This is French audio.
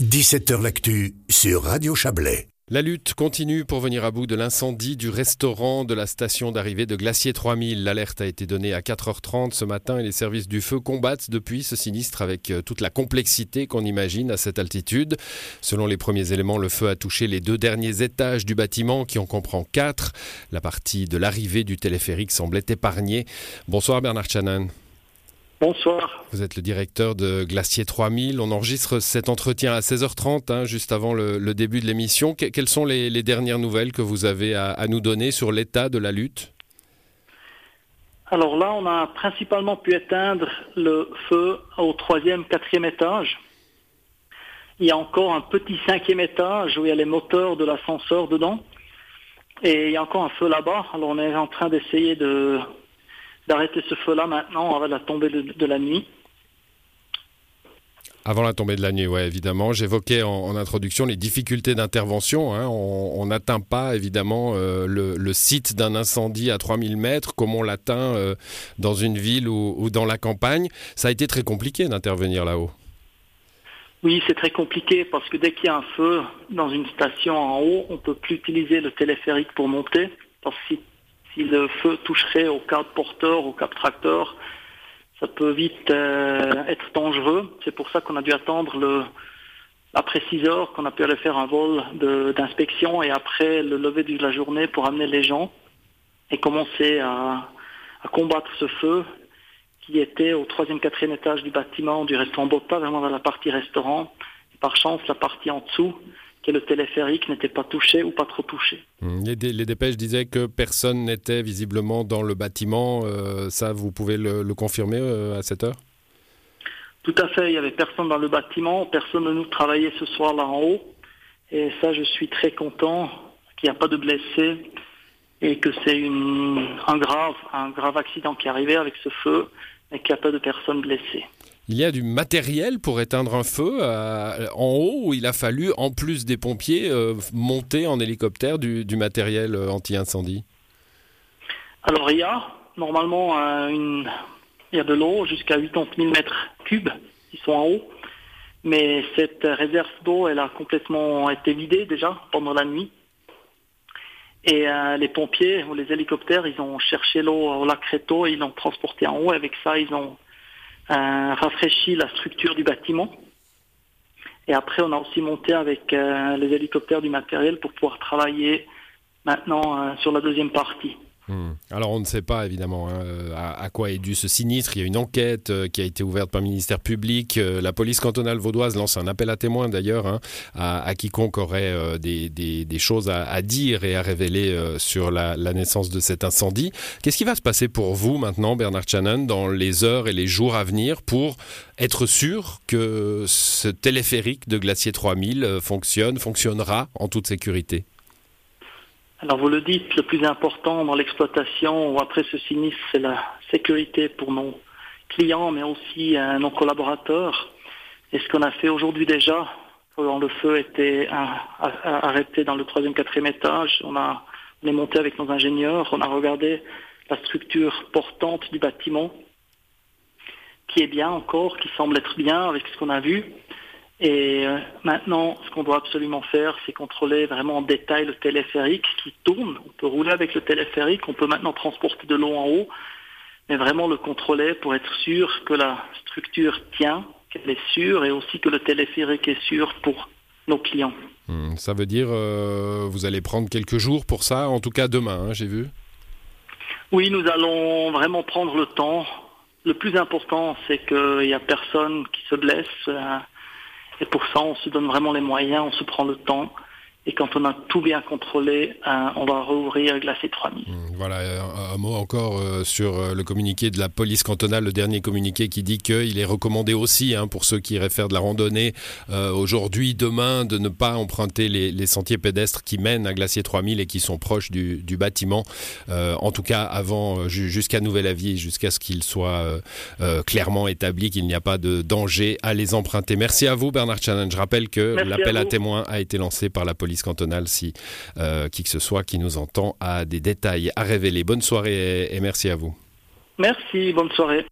17h L'actu sur Radio Chablais. La lutte continue pour venir à bout de l'incendie du restaurant de la station d'arrivée de Glacier 3000. L'alerte a été donnée à 4h30 ce matin et les services du feu combattent depuis ce sinistre avec euh, toute la complexité qu'on imagine à cette altitude. Selon les premiers éléments, le feu a touché les deux derniers étages du bâtiment qui en comprend quatre. La partie de l'arrivée du téléphérique semblait épargnée. Bonsoir Bernard Chanan. Bonsoir. Vous êtes le directeur de Glacier 3000. On enregistre cet entretien à 16h30, hein, juste avant le, début de l'émission. quelles sont les, dernières nouvelles que vous avez à, nous donner sur l'état de la lutte? Alors là, on a principalement pu éteindre le feu au troisième, quatrième étage. Il y a encore un petit cinquième étage où il y a les moteurs de l'ascenseur dedans. Et il y a encore un feu là-bas. Alors on est en train d'essayer de d'arrêter ce feu-là maintenant avant la tombée de, la nuit. Avant la tombée de la nuit, oui, évidemment. J'évoquais en, introduction les difficultés d'intervention. Hein. On n'atteint pas, évidemment, euh, le, site d'un incendie à 3000 mètres comme on l'atteint euh, dans une ville ou, dans la campagne. Ça a été très compliqué d'intervenir là-haut. Oui, c'est très compliqué parce que dès qu'il y a un feu dans une station en haut, on ne peut plus utiliser le téléphérique pour monter. Parce que si le feu toucherait au câble porteur, au câble tracteur, ça peut vite euh, être dangereux. C'est pour ça qu'on a dû attendre après 6 heures qu'on a pu aller faire un vol d'inspection et après le lever de la journée pour amener les gens et commencer à, combattre ce feu qui était au troisième, quatrième étage du bâtiment du restaurant Botta, vraiment dans la partie restaurant. par chance, la partie en dessous, que le téléphérique n'était pas touché ou pas trop touché. Hum, les, dépêches disaient que personne n'était visiblement dans le bâtiment. Euh, ça, vous pouvez le, confirmer euh, à cette heure? Tout à fait. Il n'y avait personne dans le bâtiment. Personne de nous travaillait ce soir là en haut. Et ça, je suis très content qu'il n'y a pas de blessés et que c'est un grave, un grave accident qui est arrivé avec ce feu et qu'il n'y a pas de personnes blessées. Il y a du matériel pour éteindre un feu euh, en haut où il a fallu, en plus des pompiers, euh, monter en hélicoptère du, matériel euh, anti-incendie Alors il y a normalement il y a de l'eau jusqu'à 80 000 mètres cubes qui sont en haut. Mais cette réserve d'eau, elle a complètement été vidée déjà pendant la nuit. Et les pompiers ou les hélicoptères, ils ont cherché l'eau au lac Réto et ils l'ont transporté en haut. Avec ça, ils ont rafraîchi la structure du bâtiment. Et après, on a aussi monté avec euh, les hélicoptères du matériel pour pouvoir travailler maintenant euh, sur la deuxième partie. Hmm. Alors on ne sait pas évidemment hein, à, quoi est dû ce sinistre. Il y a une enquête euh, qui a été ouverte par le ministère public. Euh, la police cantonale vaudoise lance un appel à témoins d'ailleurs hein, à, quiconque aurait euh, des, choses à, dire et à révéler sur la, naissance de cet incendie. Qu'est-ce qui va se passer pour vous maintenant, Bernard Channon, dans les heures et les jours à venir pour être sûr que ce téléphérique de Glacier 3000 fonctionne, fonctionnera en toute sécurité? Alors vous le dites, le plus important dans l'exploitation après ce sinistre, c'est la sécurité pour nos clients, mais aussi euh, nos collaborateurs. Et ce qu'on a fait aujourd'hui déjà, quand le feu était arrêté dans le troisième, quatrième étage, on, a, on est monté avec nos ingénieurs, on a regardé la structure portante du bâtiment, qui est bien encore, qui semble être bien avec ce qu'on a vu. Et euh, maintenant, ce qu'on doit absolument faire, c'est contrôler vraiment en détail le téléphérique qui tourne. On peut rouler avec le téléphérique, on peut maintenant transporter de l'eau en haut, mais vraiment le contrôler pour être sûr que la structure tient, qu'elle est sûre, et aussi que le téléphérique est sûr pour nos clients. Hmm, ça veut dire euh, vous allez prendre quelques jours pour ça, en tout cas demain, hein, j'ai vu. Oui, nous allons vraiment prendre le temps. Le plus important, c'est qu'il n'y a personne qui se blesse. Euh, et pour ça, on se donne vraiment les moyens, on se prend le temps. Et quand on a tout bien contrôlé, euh, on va rouvrir Glacé 3000. Mmh, voilà, un, mot encore euh, sur euh, le communiqué de la police cantonale, le dernier communiqué qui dit qu'il est recommandé aussi, hein, pour ceux qui iraient faire de la randonnée aujourd'hui, demain, de ne pas emprunter les, sentiers pédestres qui mènent à Glacier 3000 et qui sont proches du, bâtiment. en tout cas, avant, jusqu'à nouvel avis, jusqu'à ce qu'il soit clairement établi qu'il n'y a pas de danger à les emprunter. Merci à vous, Bernard Challenge. Je rappelle que l'appel à, à témoins a été lancé par la police cantonale si euh, qui que ce soit qui nous entend a des détails à révéler. Bonne soirée et merci à vous. Merci, bonne soirée.